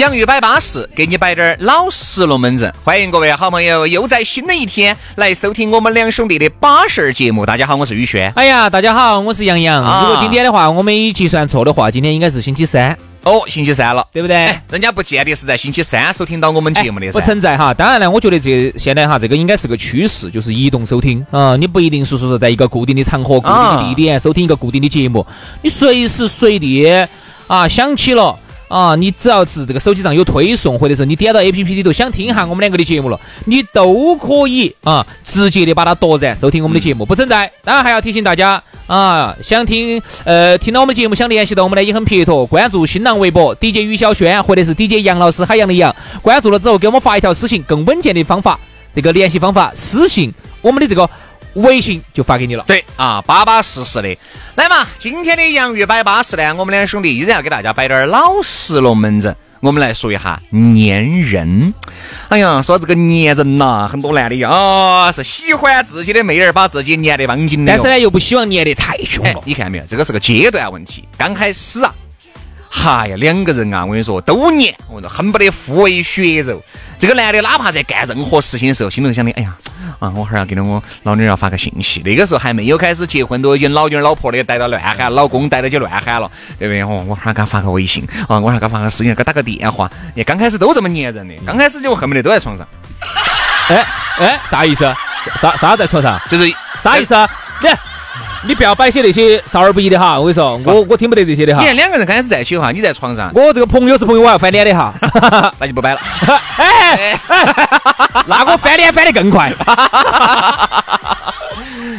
洋芋摆巴适，给你摆点儿老实龙门阵。欢迎各位好朋友又在新的一天来收听我们两兄弟的巴适节目。大家好，我是宇轩。哎呀，大家好，我是杨洋。如果今天的话我没计算错的话，今天应该是星期三哦，星期三了，对不对？人家不见得是在星期三收听到我们节目的，不存在哈。当然呢，我觉得这现在哈，这个应该是个趋势，就是移动收听啊。你不一定是说在一个固定的场合、固定的地点收听一个固定的节目，你随时随地啊想起了。啊，你只要是这个手机上有推送，或者是你点到 A P P 里头想听一下我们两个的节目了，你都可以啊，直接的把它夺然收听我们的节目，不存在。当然还要提醒大家啊，想听呃听到我们节目想联系到我们呢也很撇脱，关注新浪微博 DJ 于小轩或者是 DJ 杨老师海洋的杨，关注了之后给我们发一条私信，更稳健的方法，这个联系方法私信我们的这个。微信就发给你了。对啊，巴巴适适的。来嘛，今天的洋芋摆巴适呢，我们两兄弟依然要给大家摆点老实龙门阵。我们来说一下粘人。哎呀，说这个粘人呐，很多男的啊是喜欢自己的妹儿把自己粘得帮紧的，但是呢又不希望粘得太凶了。你看到没有，这个是个阶段问题。刚开始啊，哈呀，两个人啊，我跟你说都粘，我跟你说恨不得互为血肉。这个男的哪怕在干任何事情的时候，心头想的，哎呀。啊，我哈儿要给了我老女儿要发个信息，那个时候还没有开始结婚，都已经老女儿老婆的带到乱喊，老公带到就乱喊了，对不对？哦，我哈儿给他发个微信，啊，我哈儿给他发个私信，给他打个电话。你刚开始都这么粘人的，刚开始就恨不得都在床上。哎哎，啥意思？啥啥在床上？就是啥意思？这。你不要摆些那些少儿不宜的哈，我跟你说，我我听不得这些的哈。你看两个人刚开始在一起的话，你在床上，我这个朋友是朋友，我要翻脸的哈，那就不摆了。哎，那我翻脸翻得更快。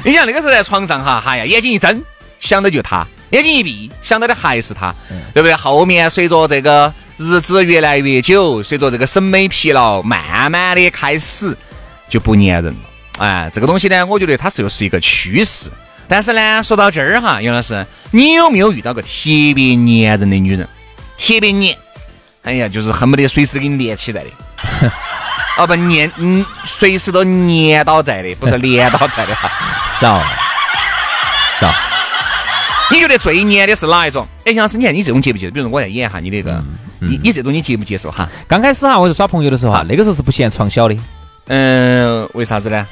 你想那个时候在床上哈，哎呀，眼睛一睁想的就他，眼睛一闭想到的还是他，对不对？后面随着这个日子越来越久，随着这个审美疲劳，慢慢的开始就不粘人了。哎，这个东西呢，我觉得它是又是一个趋势。但是呢，说到这儿哈，杨老师，你有没有遇到个特别粘人的女人？特别粘，哎呀，就是恨不得随时给你连起在的。哦不，粘，嗯，随时都粘倒在的，不是连倒在的哈。少少，你觉得最粘的是哪一种？哎，杨老师，你看你这种接不接受？比如说我来演哈，你那个，你你这种你接不接受哈？刚开始哈，我是耍朋友的时候哈，那个时候是不嫌床小的。嗯，为啥子呢？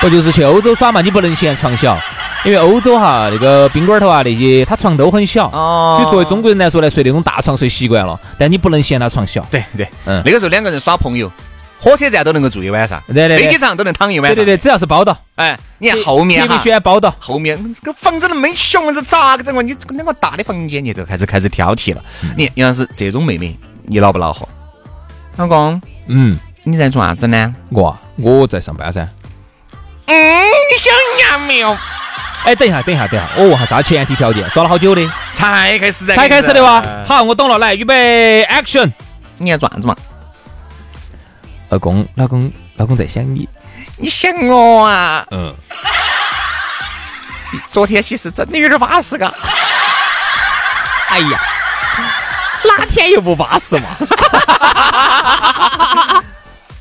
不就是去欧洲耍嘛？你不能嫌床小，因为欧洲哈那个宾馆头啊那些，他床都很小，所以作为中国人来说呢，睡那种大床睡习惯了。但你不能嫌他床小。对对，嗯，那个时候两个人耍朋友，火车站都能够住一晚上，对对，飞机上都能躺一晚上。对对对，只要是包到。哎，你看后面哈，必须要包到。后面这个房子都没熊，是咋个整个？你两个大的房间，你都开始开始挑剔了。你你要是这种妹妹，你恼不恼火？老公，嗯，你在做啥子呢？我我在上班噻。嗯，你想娘没有？哎，等一下，等一下，等一下，我问下啥前提条件？耍了好久的？才开始在？才开始的哇？好，我懂了，来，预备，action！你要爪子嘛？老公，老公，老公在想你。你想我啊？嗯。昨天其实真的有点巴适嘎。哎呀，哪天又不巴适嘛？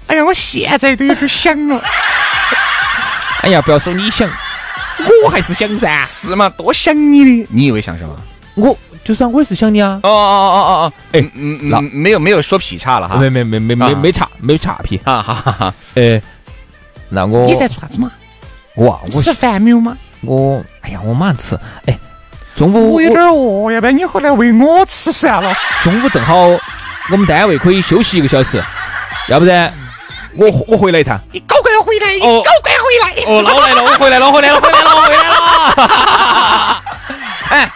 哎呀，我现在都有点想了。哎呀，不要说你想，我还是想噻。是嘛？多想你的，你以为想什么？我就是啊，我也是想你啊。哦哦哦哦哦。哎，嗯嗯，那没有没有说劈叉了哈。没没没没没没差没叉劈。啊哈哈哈。哎，那我你在做啥子嘛？我我吃饭没有吗？我哎呀，我马上吃。哎，中午我有点饿，要不然你回来喂我吃算了。中午正好我们单位可以休息一个小时，要不然。我我回来一趟，你搞快回来，你，搞快回来，哦，老来了，我回来了，回来了，回来了，回来了。哎，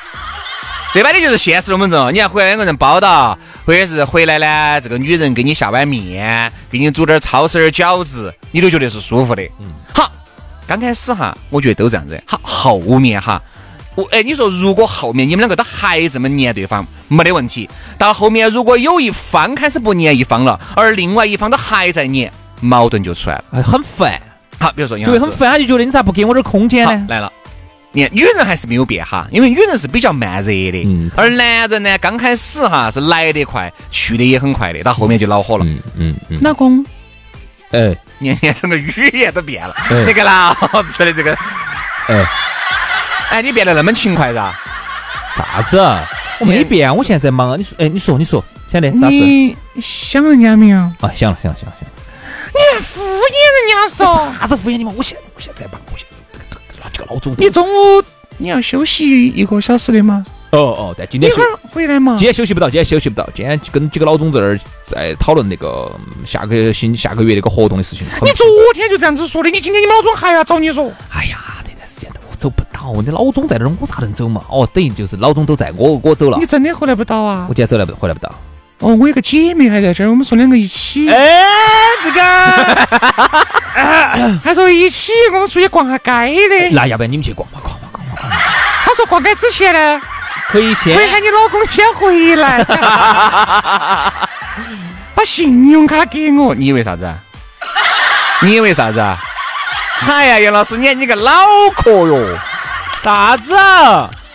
这摆的就是现实龙门阵。你看回来两个人包到，或者是回来呢，这个女人给你下碗面，给你煮点抄手饺子，你都觉得是舒服的。嗯，好，刚开始哈，我觉得都这样子。好，后面哈，我哎，你说如果后面你们两个都还这么黏对方，没得问题。到后面如果有一方开始不黏一方了，而另外一方都还在黏，矛盾就出来了，哎，很烦。好，比如说就会很烦，他就觉得你咋不给我点空间呢？来了，你看女人还是没有变哈，因为女人是比较慢热的，嗯，而男人呢，刚开始哈是来得快，去的也很快的，到后面就恼火了。嗯嗯，老公，哎，年年整个语言都变了，那个老子的这个，哎。哎，你变得那么勤快噻？啥子？我没变，我现在在忙。你说，哎，你说，你说，现在啥事？你想人家没有？啊，想了，想了，想了，想了。你还敷衍人家说？啥子敷衍你嘛？我现在我现在忙，我现在这个这个那几个老总。你中午你要休息一个小时的吗？哦哦，但今天一会儿回来嘛。今天休息不到，今天休息不到。今天跟几个老总在那儿在讨论那个下个星下个月那个活动的事情。你昨天就这样子说的，你今天你们老总还要找你说？哎呀，这段时间我走不。到，你老总在那儿，我咋能走嘛？哦，等于就是老总都在，我我走了。你真的回来不到啊？我今天走来不回来不到。哦，我有个姐妹还在这儿，我们说两个一起。哎，这个，还说一起，我们出去逛下街的。那要不然你们去逛吧，逛吧，逛吧，逛吧。他说逛街之前呢，可以先，可以喊你老公先回来，把信用卡给我。你以为啥子？你以为啥子啊？哎呀，杨老师，你看你个脑壳哟！啥子？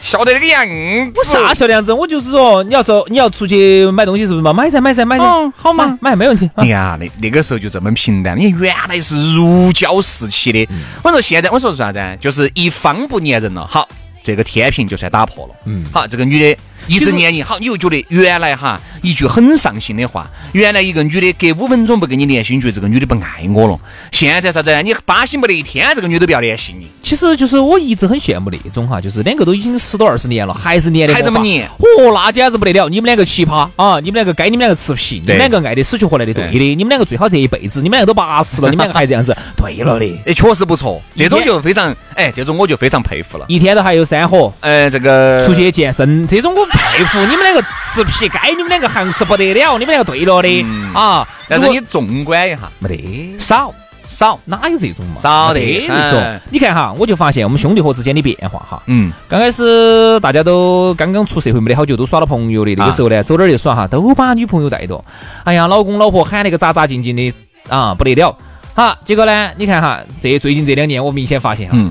笑得那个样子？啥笑的样子？我就是说，你要说你要出去买东西是不是嘛？买噻，买噻，买噻。哦，好嘛，买没问题。你看啊，那那个时候就这么平淡。你原来是如胶似漆的。我说现在，我说是啥子？就是一方不粘人了。好。这个天平就算打破了。嗯，好，这个女的一直黏你，好，你又觉得原来哈一句很上心的话，原来一个女的隔五分钟不跟你联系，你觉得这个女的不爱我了。现在啥子？你巴心不得一天，这个女的不要联系你。其实就是我一直很羡慕那种哈，就是两个都已经十多二十年了，还是黏的，还这么黏。哦，那简直不得了！你们两个奇葩啊！你们两个该你们两个吃皮，你们两个爱的死去活来的，对的。你们两个最好这一辈子，你们两个都八十了，你们两个还这样子，对了的。哎，确实不错，这种就非常，哎，这种我就非常佩服了。一天都还有三盒，呃，这个出去健身，这种我佩服。你们两个吃皮，该你们两个行是不得了，你们两个对了的啊。但是你纵观一下，没得少。少哪有这种嘛？少的这种。你看哈，我就发现我们兄弟伙之间的变化哈。嗯。刚开始大家都刚刚出社会没得好久，都耍了朋友的那个时候呢，走哪儿就耍哈，都把女朋友带着。哎呀，老公老婆喊那个扎扎静静的啊，不得了。好，结果呢，你看哈，这最近这两年我明显发现哈，出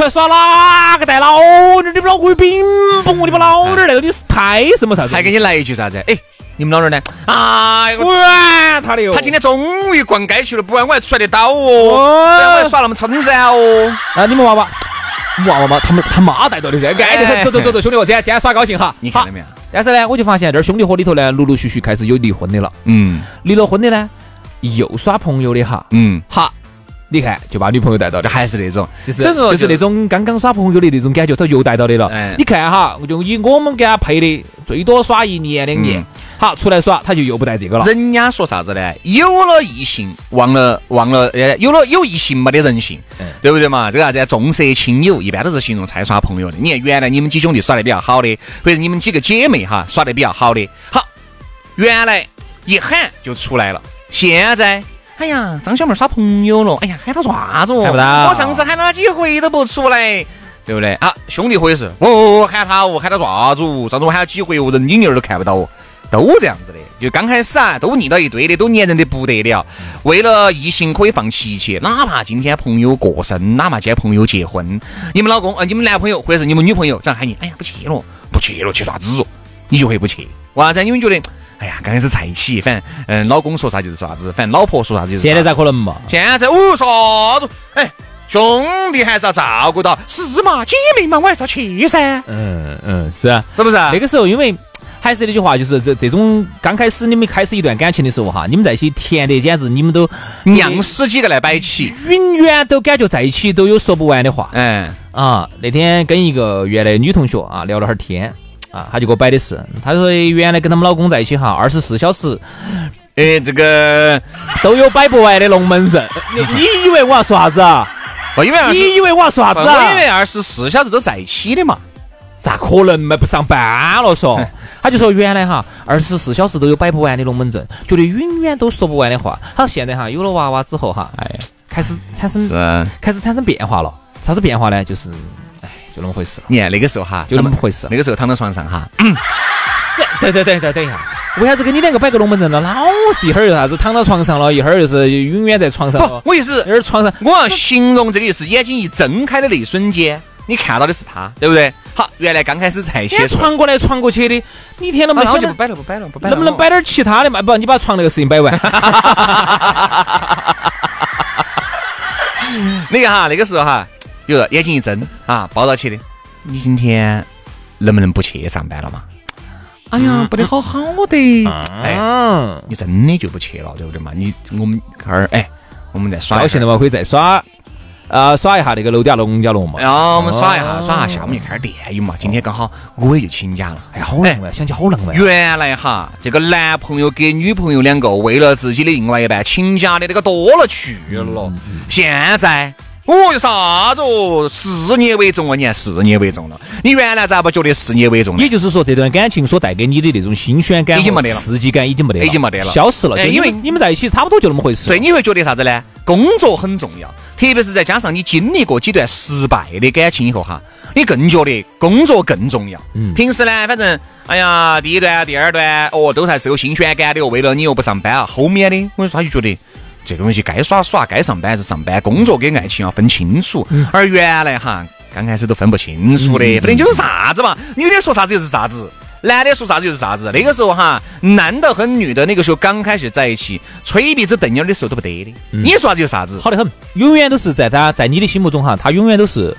来耍哪个带老点儿？你们老公有病不？你们老点儿那个，你是太什么啥子？还给你来一句啥子？哎。你们老儿呢？哎，管他的哟！他今天终于逛街去了，不然我还出来得到哦，不然我还耍那么称赞哦。啊，你们娃娃，娃娃嘛，他们他妈带到的噻。哎，走走走走，兄弟伙，今天今天耍高兴哈。你看到没有？但是呢，我就发现这儿兄弟伙里头呢，陆陆续续开始有离婚的了。嗯，离了婚的呢，又耍朋友的哈。嗯，好。你看，就把女朋友带到的，还是那种，就是就是那种刚刚耍朋友的那种感觉，他又带到的了。你看哈，就以我们给他配的，最多耍一年两年，好出来耍，他就又不带这个了。人家说啥子呢？有了异性，忘了忘了，呃，有了有异性没得人性，对不对嘛？这个啥子？重色轻友，一般都是形容才耍朋友的。你看原来你们几兄弟耍的比较好的，或者你们几个姐妹哈耍的比较好的，好，原来一喊就出来了，现在。哎呀，张小妹耍朋友了。哎呀，喊他啥子？看不到。我上次喊他几回都不出来，对不对？啊，兄弟伙也是，哦，喊他哦，喊他啥子？上次我喊他几回哦，人影儿都看不到哦，都这样子的。就刚开始啊，都腻到一堆的，都粘人的不得了。为了异性可以放弃一切，哪怕今天朋友过生，哪怕今天朋友结婚，你们老公呃，你们男朋友或者是你们女朋友这样喊你，哎呀，不去了，不去了，去啥子？你就会不去。为啥子？因为觉得。哎呀，刚开始在一起，反正嗯，老公说啥就是啥子，反正老婆说啥子就是。现在咋可能嘛？现在我，啥子？哎，兄弟还是要照顾到，是嘛？姐妹嘛，我还是要去噻。嗯嗯，是啊，是不是？那个时候，因为还是那句话，就是这这种刚开始你们开始一段感情的时候哈，你们在一起甜得简直，你们都酿死几个来摆起，永远都感觉在一起都有说不完的话。嗯啊，那天跟一个原来女同学啊聊了会儿天。啊，他就给我摆的是，他说原来跟他们老公在一起哈，二十四小时，哎，这个都有摆不完的龙门阵。你你以为我要说啥子啊？我以为你以为我要说啥子啊？我以为二十四小时都在一起的嘛？咋可能嘛？不上班了说？他就说原来哈，二十四小时都有摆不完的龙门阵，觉得永远都说不完的话。他说现在哈有了娃娃之后哈，哎，开始产生，开始产生变化了。啥子变化呢？就是。就那么回事了。你看那个时候哈，就那么回事那个时候躺到床上哈，对对对对，等一下，为啥子给你两个摆个龙门阵呢？老是一会儿又啥子躺到床上了，一会儿又是永远在床上。不，我意思一会儿床上，我要形容这个就是眼睛一睁开的那一瞬间，你看到的是他，对不对？好，原来刚开始在一起的时候，传过来传过去的，你一天能不能想点好就不摆了，不摆了，不摆了，能不能摆点其他的嘛？不，你把床那个事情摆完。那个哈，那个时候哈，比如说眼睛一睁啊，抱到起的，你今天能不能不去上班了嘛？哎呀，不得好好的，哎，嗯，你真的就不去了，对不对嘛？你我们这儿哎，我们再耍高兴的嘛，可以再耍，啊，耍一下那个楼底下农家乐嘛。然后我们耍一下，耍一下下午就看点电影嘛。今天刚好我也就请假了。哎呀，好浪漫，想起好浪漫。原来哈，这个男朋友给女朋友两个为了自己的另外一半请假的那个多了去了。现在。哦哟，啥子哦？事业为重啊！你看事业为重了。你原来咋不觉得事业为重呢？也就是说，这段感情所带给你的那种新鲜感、已经没得了刺激感已经没得了，已经没得了消失了。因为你们在一起差不多就那么回事。对，，你会觉得啥子呢？工作很重要，特别是再加上你经历过几段失败的感情以后哈，你更觉得工作更重要。嗯平时呢，反正哎呀，第一段、第二段哦，都还是有新鲜感的哦。为了你又不上班啊，后面的我跟你说，他就觉得。这个东西该耍耍，该上班还是上班，工作跟爱情要分清楚。而原来哈，刚开始都分不清楚的，反正就是啥子嘛，女的说啥子就是啥子，男的说啥子就是啥子。那个时候哈，男的和女的那个时候刚开始在一起，吹鼻子瞪眼儿的时候都不得的，你说啥子就啥子。好得很，永远都是在他在你的心目中哈，他永远都是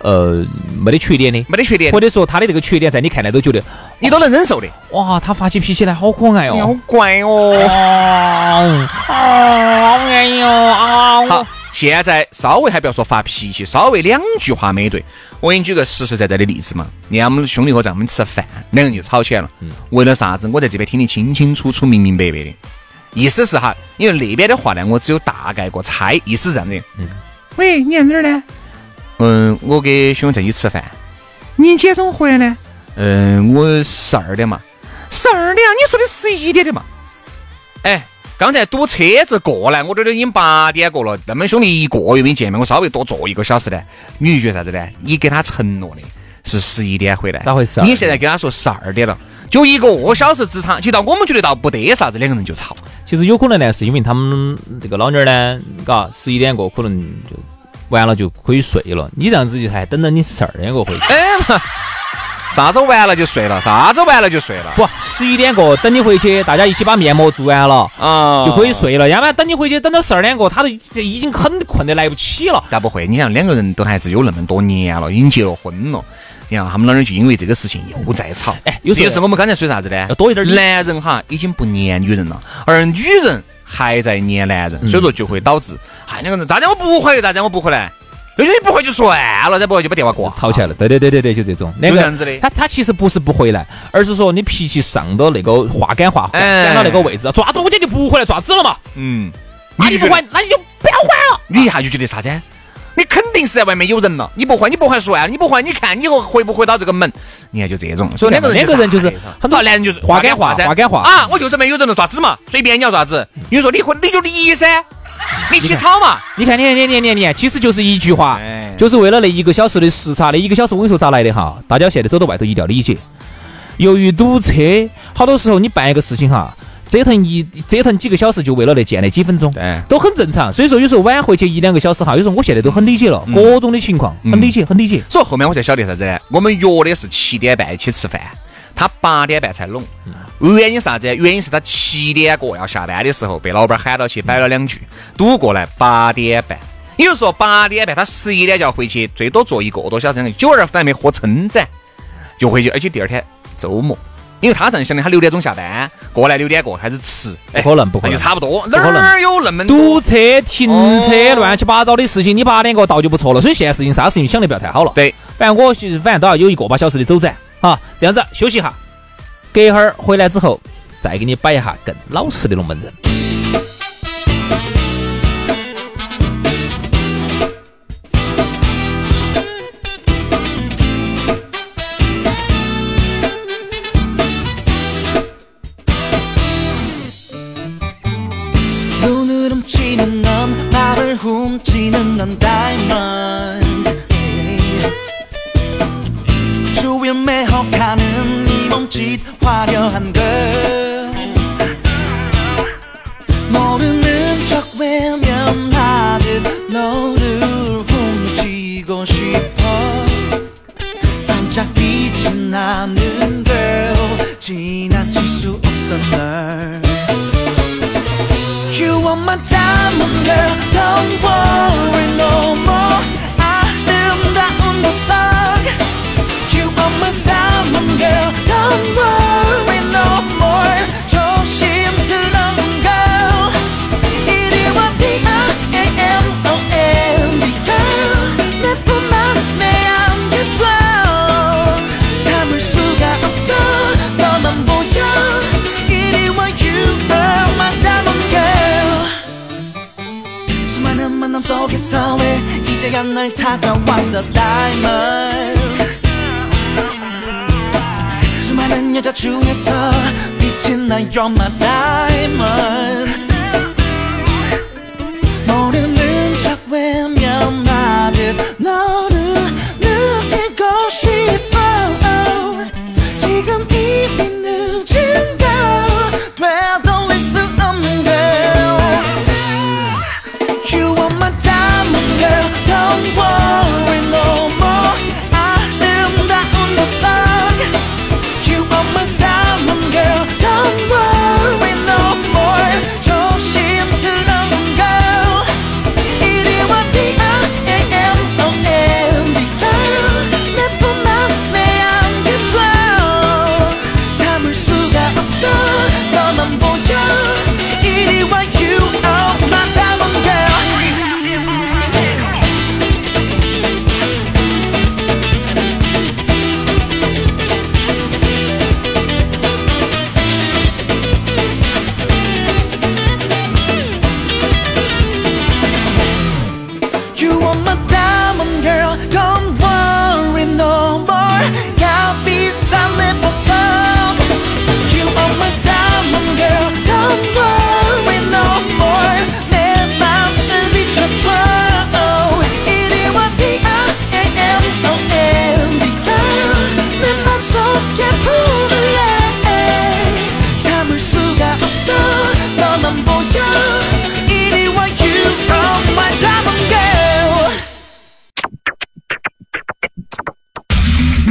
呃没得缺点的，没得缺点或，者说他的那个缺点在你看来都觉得你都能忍受的。哇，他发起脾气来好可爱哦好哦。乖哦。哦，好爱哟啊！好，现在稍微还不要说发脾气，稍微两句话没对，我给你举个实实在在的例子嘛。你看我们兄弟伙在我们吃饭，两个人就吵起来了。为了啥子？我在这边听得清清楚楚、明明白白的。意思是哈，因为那边的话呢，我只有大概个猜，意思是这样的。嗯喂，你在哪儿呢？嗯，我跟兄弟在一起吃饭。你几点钟回来呢？嗯，我十二点嘛。十二点啊？你说的十一点的嘛？哎，刚才堵车子过来，我这都已经八点过了，那么兄弟一个月没见面，我稍微多坐一个小时呢。你就觉得啥子呢？你给他承诺的是十一点回来，咋回事啊你现在跟他说十二点了，就一个小时之长，其实到我们觉得倒不得啥子，两个人就吵。其实有可能呢，是因为他们这个老妞儿呢，嘎，十一点过可能就完了就可以睡了。你这样子就还等到你十二点过回去。哎嘛，啥子完了就睡了，啥子完了就睡了，不，十一点过等你回去，大家一起把面膜做完了。啊就可以。睡了，要不然等你回去等到十二点过，他都已经很困得来不起了。咋不会？你想两个人都还是有那么多年了，已经结了婚了。你看他们老儿就因为这个事情又在吵。哎有时候是我们刚才说啥子呢？要多一点男人哈已经不粘女人了，而女人还在粘男嗯人，所以说就会导致，嗨，两个人咋子我不回，咋子我不回来？那就你不回就算了，再不回就把电话挂。吵起来了，对对对对对，就这种。那这样子的他他其实不是不回来，而是说你脾气上到那个话赶话赶到那个位置，爪子我姐就不回来，抓子了嘛？嗯，那你不还，那你就不要还了。你一下就觉得啥子？你肯定是在外面有人了，你不还，你不还算了，你不还，你看你回不回到这个门？你看就这种，所以两个人两个人就是很多男人就是话赶话噻，话赶话啊！我就是没有人了，爪子嘛？随便你要爪子，你说离婚你就离噻，你起吵嘛？你看，你看，你看，你看，你看，其实就是一句话，就是为了那一个小时的时差，那一个小时我跟你说咋来的哈？大家现在走到外头一定要理解，由于堵车，好多时候你办一个事情哈，折腾一折腾几个小时，就为了那见那几分钟，对都很正常。所以说有时候晚回去一两个小时哈，有时候我现在都很理解了，各种的情况很理解，很理解。所以后面我才晓得啥子呢？我们约的是七点半一起吃饭，他八点半才拢。原因啥子？原因是他七点过要下班的时候，被老板喊到去摆了两句，堵过来八点半。也就是说八点半他十一点就要回去，最多坐一个多小时，酒儿都还没喝撑展就回去，而且第二天周末。因为他这样想的，他六点钟下班过来，六点过开始吃，可能不可能那就差不多。哪儿有那么？堵车、停车、哦乱七八糟的事情，你八点过到就不错了。所以现在事情啥事情想的不要太好了。对，反正我是反正都要有一个把小时的走展啊。这样子休息一下，隔一会儿回来之后再给你摆一下更老实的龙门阵。on my life.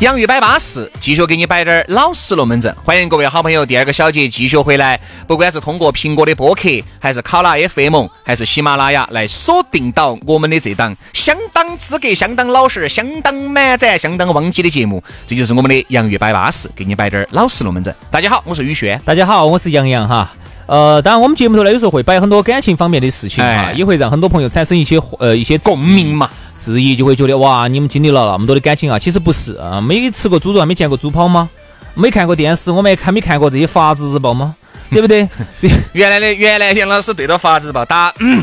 洋芋摆巴适，继续给你摆点儿老实龙门阵。欢迎各位好朋友，第二个小节继续回来。不管是通过苹果的播客，还是考拉 FM，还是喜马拉雅，来锁定到我们的这档相当资格、相当老实、相当满载、相当汪鸡的节目，这就是我们的杨玉摆巴适，给你摆点儿老实龙门阵。大家好，我是宇轩。大家好，我是杨洋哈。呃，当然我们节目头呢，有时候会摆很多感情方面的事情哈，哎也会让很多朋友产生一些呃一些共鸣嘛，质疑，就会觉得哇，你们经历了那么多的感情啊，其实不是啊，没吃过猪肉还没见过猪跑吗？没看过电视，我们也看没看过这些法制日报吗？对不对？这 原来的原来杨老师对着法制日报打嗯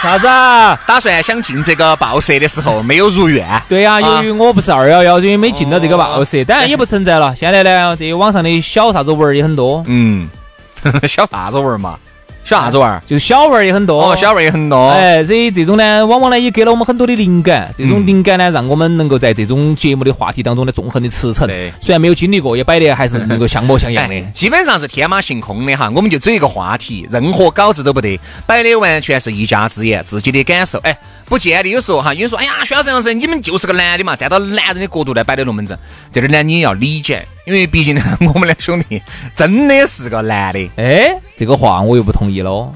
啥子啊？打算想进这个报社的时候，没有如愿。对呀、由于我不是二幺幺，因为没进到这个报哦社，当然也不存在了。现在呢，这网上的小啥子文儿也很多，嗯，小啥子文儿嘛？小啥子玩儿？就是小玩儿也很多。哦，小玩儿也很多。哎，所以这种呢，往往呢也给了我们很多的灵感。这种灵感呢，让我们能够在这种节目的话题当中呢，纵横的驰骋对。虽然没有经历过，也摆的还是能够像模像样的哎。基本上是天马行空的哈，我们就只有一个话题，任何稿子都不得，摆的完全是一家之言，自己的感受。哎，不见得有时候哈，有人说，哎呀，徐老师、杨老师，你们就是个男的嘛，站到男人的角度来摆的龙门阵，这点呢你也要理解，因为毕竟呢，我们两兄弟真的是个男的。哎，这个话我又不同意喽。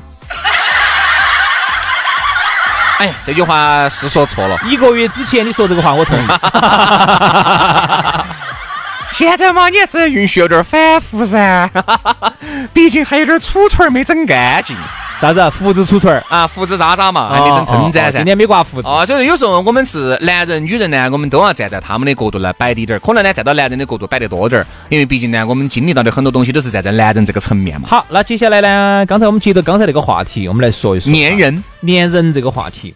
哎，这句话是说错了。一个月之前你说这个话，我同意。现在嘛你也是允许有点反复噻，毕竟还有点储存儿没整干净啥子啊？胡子杵锤儿，啊，胡子渣渣嘛，还没整称赞噻今。天没刮胡子。啊，所以有时候我们是男人、女人呢，我们都要站在他们的角度来摆低点儿，可能呢站到男人的角度摆得多点儿，因为毕竟呢我们经历到的很多东西都是站在男人这个层面嘛。好，那接下来呢？刚才我们接着刚才那个话题，我们来说一说粘人，粘人这个话题。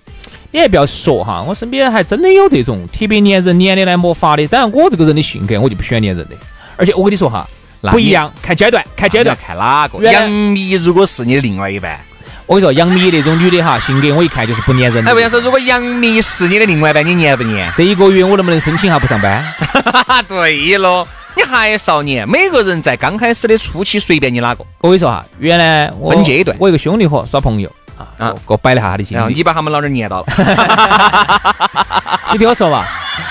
你还不要说哈，我身边还真的有这种特别粘人、粘的来没法的。当然，我这个人的性格我就不喜欢粘人的，而且我跟你说哈，那不一样，看阶段，看阶段。看哪个。杨幂如果是你的另外一半，我跟你说，杨幂那种女的哈，性格我一看就是不粘人。哎，我想说，如果杨幂是你的另外一半，你粘不粘？这一个月我能不能申请下不上班？对了，你还少年，每个人在刚开始的初期，随便你哪个，我跟你说哈，原来我分阶段我一个兄弟伙耍朋友啊，啊给我摆了下他的经历。你把他们老娘粘到了，你听我说嘛，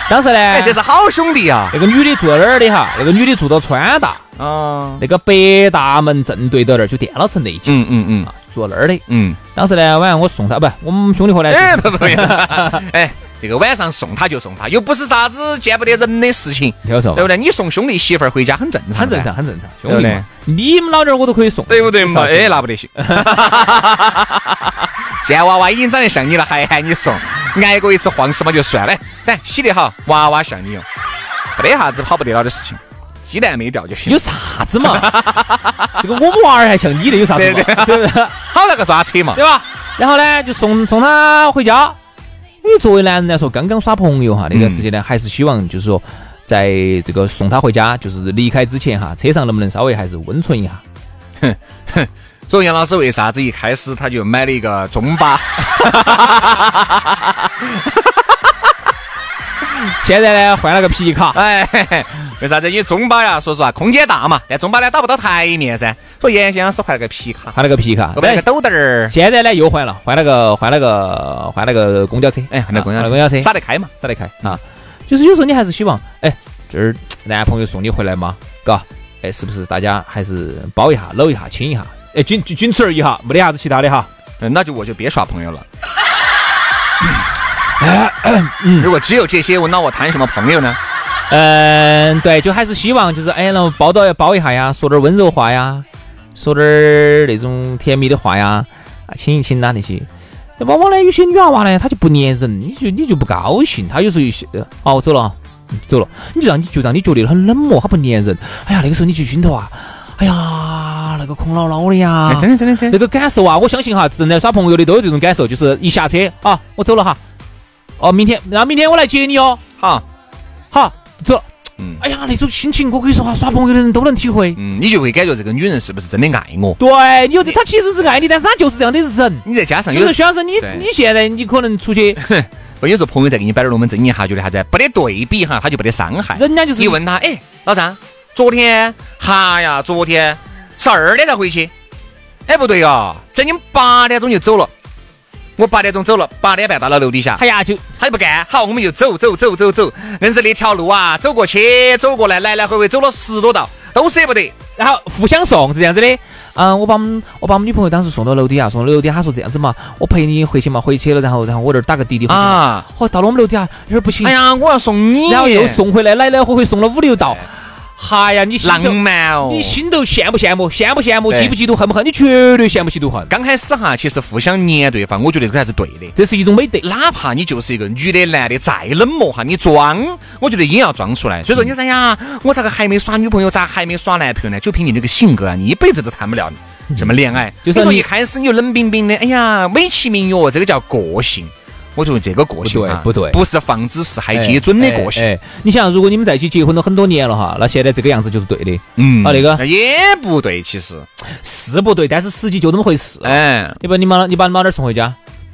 当时呢，哎，这是好兄弟啊！那个女的住到哪儿的哈？那个女的住到川大哦，那个北大门正对到那儿就电脑城那一间嗯嗯嗯啊，住那儿的。嗯，当时呢，晚上我送他，不，我们兄弟伙呢，哎不不不，哎，这个晚上送他就送他，又不是啥子见不得人的事情，对不对？你送兄弟媳妇儿回家很正常，很正常，。很正常，兄弟嘛，你们老点儿我都可以送，对不对嘛？哎，那不得行。现在娃娃已经长得像你了，还喊你送，挨过一次黄屎嘛就算了。但洗得好，娃娃像你哟，没得啥子跑不得了的事情，鸡蛋没掉就行有。啥子嘛？这个我们娃儿还像你的有啥子嘛？对对对不对？好那个抓扯嘛对。吧？然后呢，就送送他回家。因为作为男人来说，刚刚耍朋友哈，那段时间呢，还是希望就是说，在这个送他回家，就是离开之前哈，车上能不能稍微还是温存一下？哼哼所以杨老师为啥子一开始他就买了一个中巴？现在呢，换了个皮卡，哎，嘿嘿为啥子？因为中巴呀，说实话空间大嘛，但中巴呢打不到台面噻。所以原先老师换了个皮卡，换了个皮卡，我买了个斗凳儿，现在呢又换了，换了个换了个换了个公交车，哎，换了公交车，公交车，撒得开嘛。撒得开啊。就是有时候你还是希望，哎，这儿男朋友送你回来嘛，嘎，哎，是不是大家还是抱一下、搂一下、亲一下，哎，仅仅仅此而已哈，没得啥子其他的哈。嗯那就我就别耍朋友了。如果只有这些，我那我谈什么朋友呢？嗯，对，就还是希望就是哎，然后抱到抱一下呀，说点温柔话呀，说点儿那种甜蜜的话呀，啊，亲一亲呐那些。那往往呢，有些女娃娃呢，她就不粘人，你就你就不高兴，她有时候有些哦，我走了走了，你就让你就让你觉得很冷漠，她不粘人。哎呀，那个时候你就心头啊，哎呀，那个空落落的呀，哎真的真的真的。那个感受啊，我相信哈，正在耍朋友的都有这种感受，就是一下车啊，我走了哈，哦，明天，那明天我来接你哦，好，好，走。嗯哎呀，那种心情，我可以说哈，耍朋友的人都能体会。嗯，你就会感觉这个女人是不是真的爱我？对，你有她其实是爱你，但是她就是这样的人。你再加上有就是徐老师，你你现在你可能出去，我有时候朋友再给你摆点龙门阵一下，觉得啥子？不得对比哈，他就不得伤害。人家就是你问他，哎，老张，昨天，哈呀，昨天十二点才回去。哎，不对啊，昨天八点钟就走了。我八点钟走了，八点半到了楼底下。哎呀，就他就不干，好，我们就走走走走走，硬是那条路啊，走过去走过来，来来回回走了十多道，都舍不得。然后互相送是这样子的。嗯，我把我们我把我们女朋友当时送到楼底下，送到楼底下，他说这样子嘛，我陪你回去嘛，回去了，然后然后我这儿打个滴滴回去。啊，好，到了我们楼底下，有点不行，哎呀，我要送你，然后又送回来，来来回回送了五六道。哎呀，你浪漫哦。你心头羡不羡慕？羡不羡慕？嫉不嫉妒？恨不恨？你绝对羡慕嫉妒恨。刚开始哈，其实互相黏对方，我觉得这个还是对的。这是一种美德。哪怕你就是一个女的、男的，再冷漠哈，你装，我觉得也要装出来。所以说，你说哎呀，我咋个还没耍女朋友，咋还没耍男朋友呢？就凭你这个性格啊，你一辈子都谈不了什么恋爱。就是说一开始你就冷冰冰的，哎呀，美其名曰这个叫个性。我觉得这个个性啊不对不对不是放之四海皆准的个性。你想，如果你们在一起结婚了很多年了哈，那现在这个样子就是对的。嗯啊那个也不对，其实，是不对，但是实际就那么回事。哎，你把你妈你把你妈送回家，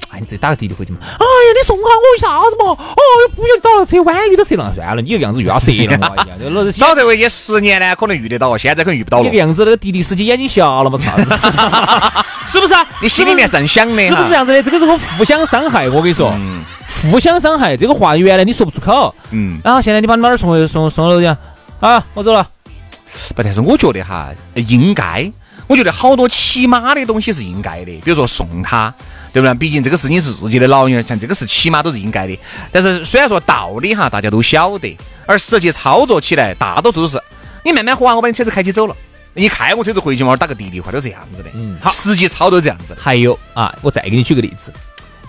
哎，你自己打个滴滴回去嘛。哎呀，你送下我一下子嘛？哦，不要打了车，万一遇到蛇了，算了，你这个样子又要折了嘛。哎呀，这老这回去十年呢，可能遇得到，现在可能遇不到了你这个。样子，那个滴滴司机眼睛瞎了嘛？操，是不是啊？你心里面是很想的是不是这样子的？这个是个互相伤害，我跟你说，嗯互相伤害这个话原来你说不出口，嗯，然后现在你把你妈那儿送回送送楼底下，啊，我走了。不，但是我觉得哈，应该，我觉得好多起码的东西是应该的，比如说送他，对不对？毕竟这个事情是自己的老人，像这个事起码都是应该的。但是虽然说道理哈大家都晓得，而实际操作起来，大多数都是你慢慢喝完，我把你车子开起走了。你开我车子回去嘛，我打个滴滴，话都这样子的。嗯好实际操作这样子。还有啊，我再给你举个例子，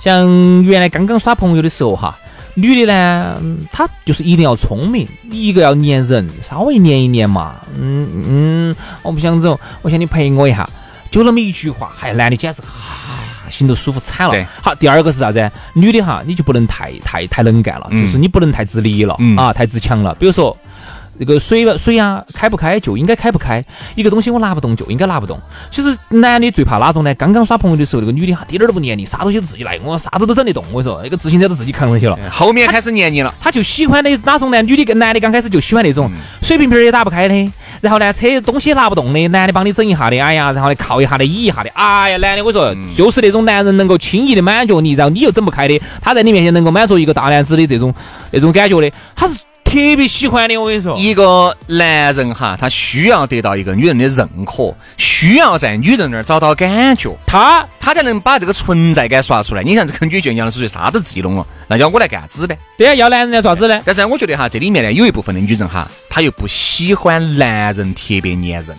像原来刚刚耍朋友的时候哈，女的呢，嗯她就是一定要聪明，一个要粘人，稍微粘一粘嘛，嗯嗯，我不想走，我想你陪我一下，就那么一句话，还男的简直啊，心头舒服惨对了。好，第二个是啥子？女的哈，你就不能太太太能干了，嗯就是你不能太自立了、嗯啊，太自强了。比如说。这个水水啊，开不开就应该开不开。一个东西我拿不动就应该拿不动。其实男的最怕哪种呢？刚刚耍朋友的时候，那个女的哈，滴点儿都不黏你，啥东西都自己来，我啥子都整得动。我跟你说，那个自行车都自己扛上去了。后面开始黏你了，他就喜欢的哪种呢？女的跟男的刚开始就喜欢那种水瓶瓶儿也打不开的，然后呢车东西也拿不动的，男的帮你整一下的，哎呀，然后呢靠一下的，倚一下的，哎呀，男的我说就是那种男人能够轻易的满足你，然后你又整不开的，他在你面前能够满足一个大男子的这种那种感觉的，他是特别喜欢的。我跟你说，一个男人哈，他需要得到一个女人的认可，需要在女人那儿找到感觉，他他才能把这个存在感刷出来。你像这个女就杨老师啥都自己弄了，那叫我来干啥子呢？对呀，要男人来做啥子呢？但是呢我觉得哈，这里面呢有一部分的女人哈，她又不喜欢男人特别粘人。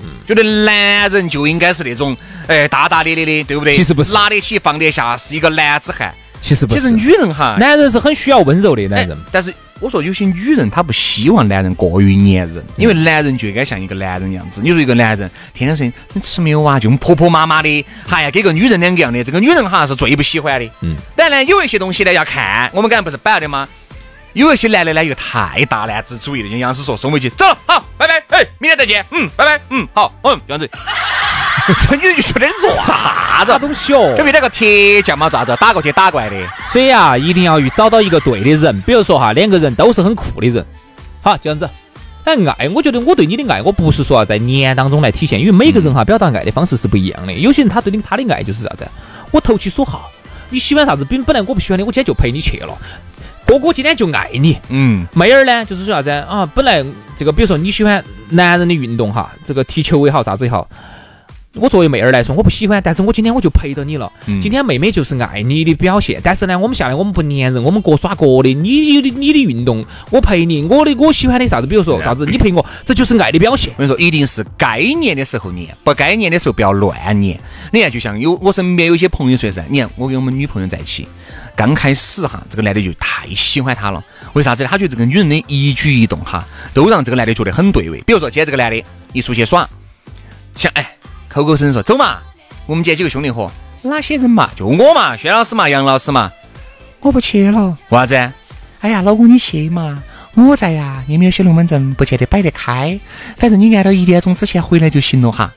嗯，觉得男人就应该是那种，哎，大大咧咧的，对不对？其实不是拿得起放得下，是一个男子汉。其实不是，其实女人哈，男人是很需要温柔的男人哎。但是我说有些女人她不希望男人过于粘人，因为男人就应该像一个男人样子。你说一个男人天天说你吃没有啊，就婆婆妈妈的，还要给个女人两个样的，这个女人哈是最不喜欢的。嗯，当然呢，有一些东西呢要看，我们刚才不是摆了的吗？有一些男的呢又太大男子主义了，就杨师说送回去，走了，好，拜拜，哎，明天再见，嗯，拜拜，嗯，好，嗯，这样子。这女的就觉得你做啥子？东西哦就？为那个铁匠嘛，咋子打过去打过来的？所以啊，一定要遇找到一个对的人，比如说哈，两个人都是很酷的人，好这样子。哎，爱，我觉得我对你的爱，我不是说要在年当中来体现，因为每个人哈表达爱的方式是不一样的。有些人他对你他的爱就是啥子，我投其所好，你喜欢啥子，本本来我不喜欢的，我今天就陪你去了。哥哥今天就爱你，嗯，妹儿呢，就是说啥子啊？本来这个，比如说你喜欢男人的运动哈，这个踢球也好，啥子也好。我作为妹儿来说，我不喜欢，但是我今天我就陪着你了。今天妹妹就是爱你的表现，但是呢，我们下来我们不粘人，我们各耍各的。你的你的运动，我陪你；我的我喜欢的啥子，比如说啥子，你陪我，这就是爱的表现。我跟你说，一定是该粘的时候粘，不该粘的时候不要乱粘。你看，就像有我身边有些朋友说噻，你看我跟我们女朋友在一起，刚开始哈，这个男的就太喜欢她了。为啥子呢？他觉得这个女人的一举一动哈，都让这个男的觉得很对味。比如说，今天这个男的一出去耍，想哎，口口声声说走嘛，我们今天几个兄弟伙，哪些人嘛？就我嘛，薛老师嘛，杨老师嘛，我不去了。为啥子？哎呀，老公你去嘛，我在呀，你们有些龙门阵不见得摆得开，反正你按到一点钟之前回来就行了哈。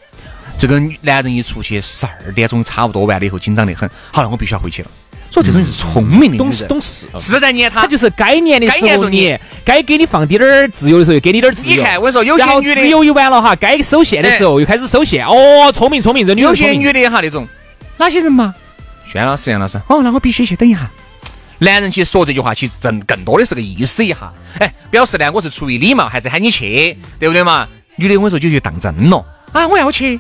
这个男人一出去，十二点钟差不多完了以后，紧张得很。好了，我必须要回去了。所以这种就是聪明的人懂事懂事，是在撵他他。就是该念的该时候粘时候粘粘，该给你放滴点儿自由的时候又给你点儿自由。你看，我跟你说，有些女的，自由一完了哈，该收线的时候又开始收线。哦，聪明聪明，这女有些。女的哈那种，哪些人嘛？轩老师、杨老师，哦，那我必须去等一下。男人去说这句话，其实更更多的是个意思一下，哎，表示呢我是出于礼貌，还是喊你去，对不对嘛？女的我跟你说就去当真了啊，我要去。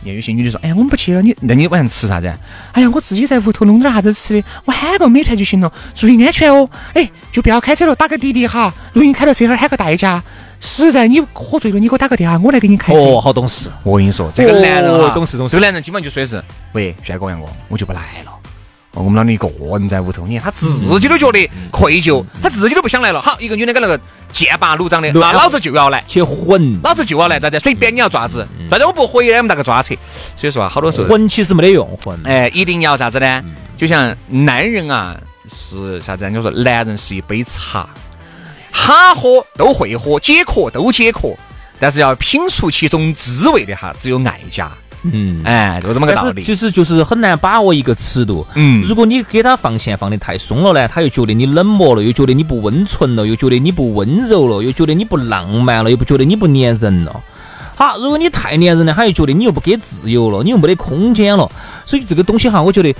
你看有些女的说，哎呀，我们不去了，你那你晚上吃啥子？哎呀，我自己在屋头弄点啥子吃的，我喊个美团就行了，注意安全哦。哎，就不要开车了，打个滴滴哈。如果你开到这哈儿喊个代驾，实在你喝醉了，你给我打个电话，我来给你开车。哦，好懂事。我跟你说，这个男人哈，哦懂事懂事这个男人基本上就说的是，喂，轩哥、杨哥，我就不来了。哦我们老李一个人在屋头，你看他自己都觉得愧疚，他自己都不想来了。好，一个女的跟那个剑拔弩张的，那老子就要来，去混，老子就要来，咋子？随便你要爪子，反正我不回来，我们那个抓扯。所以说啊，好多时候，混其实没得用，混。哎，一定要啥子呢？就像男人啊，是啥子啊？你说男人是一杯茶，哈喝都会喝，解渴都解渴，但是要品出其中滋味的哈，只有爱家。嗯。哎，就这么个道理。是其实就是很难把握一个尺度。嗯如果你给他放线放的太松了呢，他又觉得你冷漠了，又觉得你不温存了，又觉得你不温柔了，又觉得你不浪漫了，又不觉得你不粘人了。好，如果你太粘人了，他又觉得你又不给自由了，你又没得空间了。所以这个东西哈，我觉得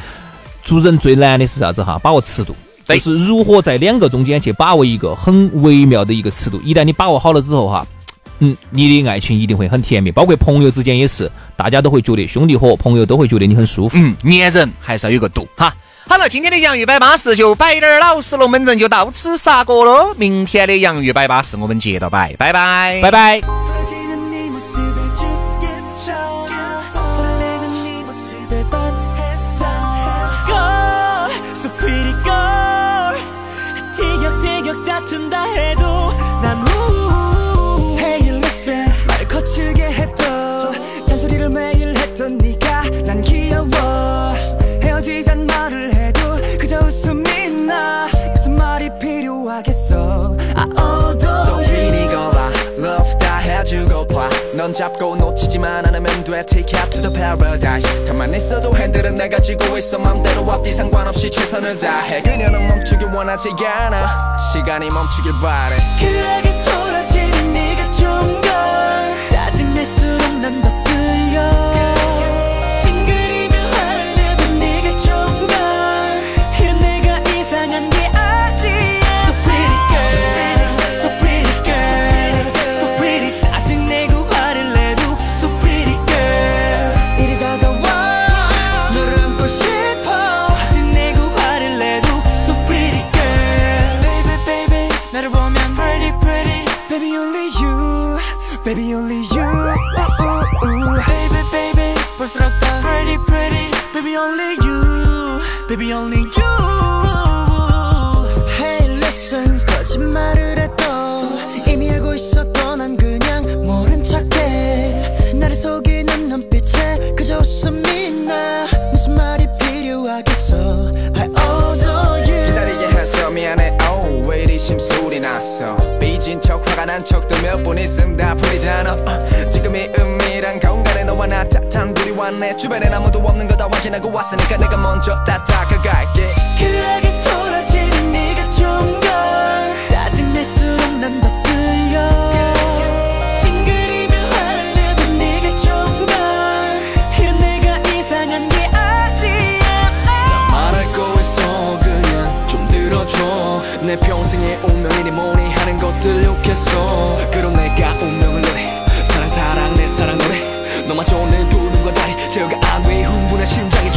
做人最难的是啥子哈？把握尺度。就是如何在两个中间去把握一个很微妙的一个尺度。一旦你把握好了之后哈，嗯，你的爱情一定会很甜蜜，包括朋友之间也是，大家都会觉得兄弟伙、朋友都会觉得你很舒服。嗯，粘人还是要有个度哈。好了，今天的洋芋摆巴士就摆点儿老实龙门阵，就到此杀过喽。明天的洋芋摆巴士我们接着摆，拜拜，拜。拜。 넌 잡고 놓치지만 않으면 돼. Take you to the paradise. 가만히 있어도 핸들은 내가 쥐고 있어. 맘대로 앞뒤 상관없이 최선을 다해. 그녀는 멈추길 원하지 않아. 시간이 멈추길 바래. 그에게 돌아지는 Baby only you Baby baby 볼수록 더 pretty pretty Baby only you Baby only you Hey listen 거짓말을 해도 이미 알고 있었던 난 그냥 모른 척해 나를 속이는 눈빛에 그저 웃음이 난 척도 몇 번 있음 다 풀리잖아. 어, 지금 이 은밀한 공간에 너와 나 따뜻한 둘이 왔네. 주변엔 아무도 없는 거 다 확인하고 왔으니까 내가 먼저 다 다가갈게. 그하게 돌아지는 녀석들 욕했어. 그럼 내가 운명을 노래 사랑 사랑 내 사랑 노래. 너만 좋은 내 두 눈과 다리 제어가 안돼 흥분한 심장이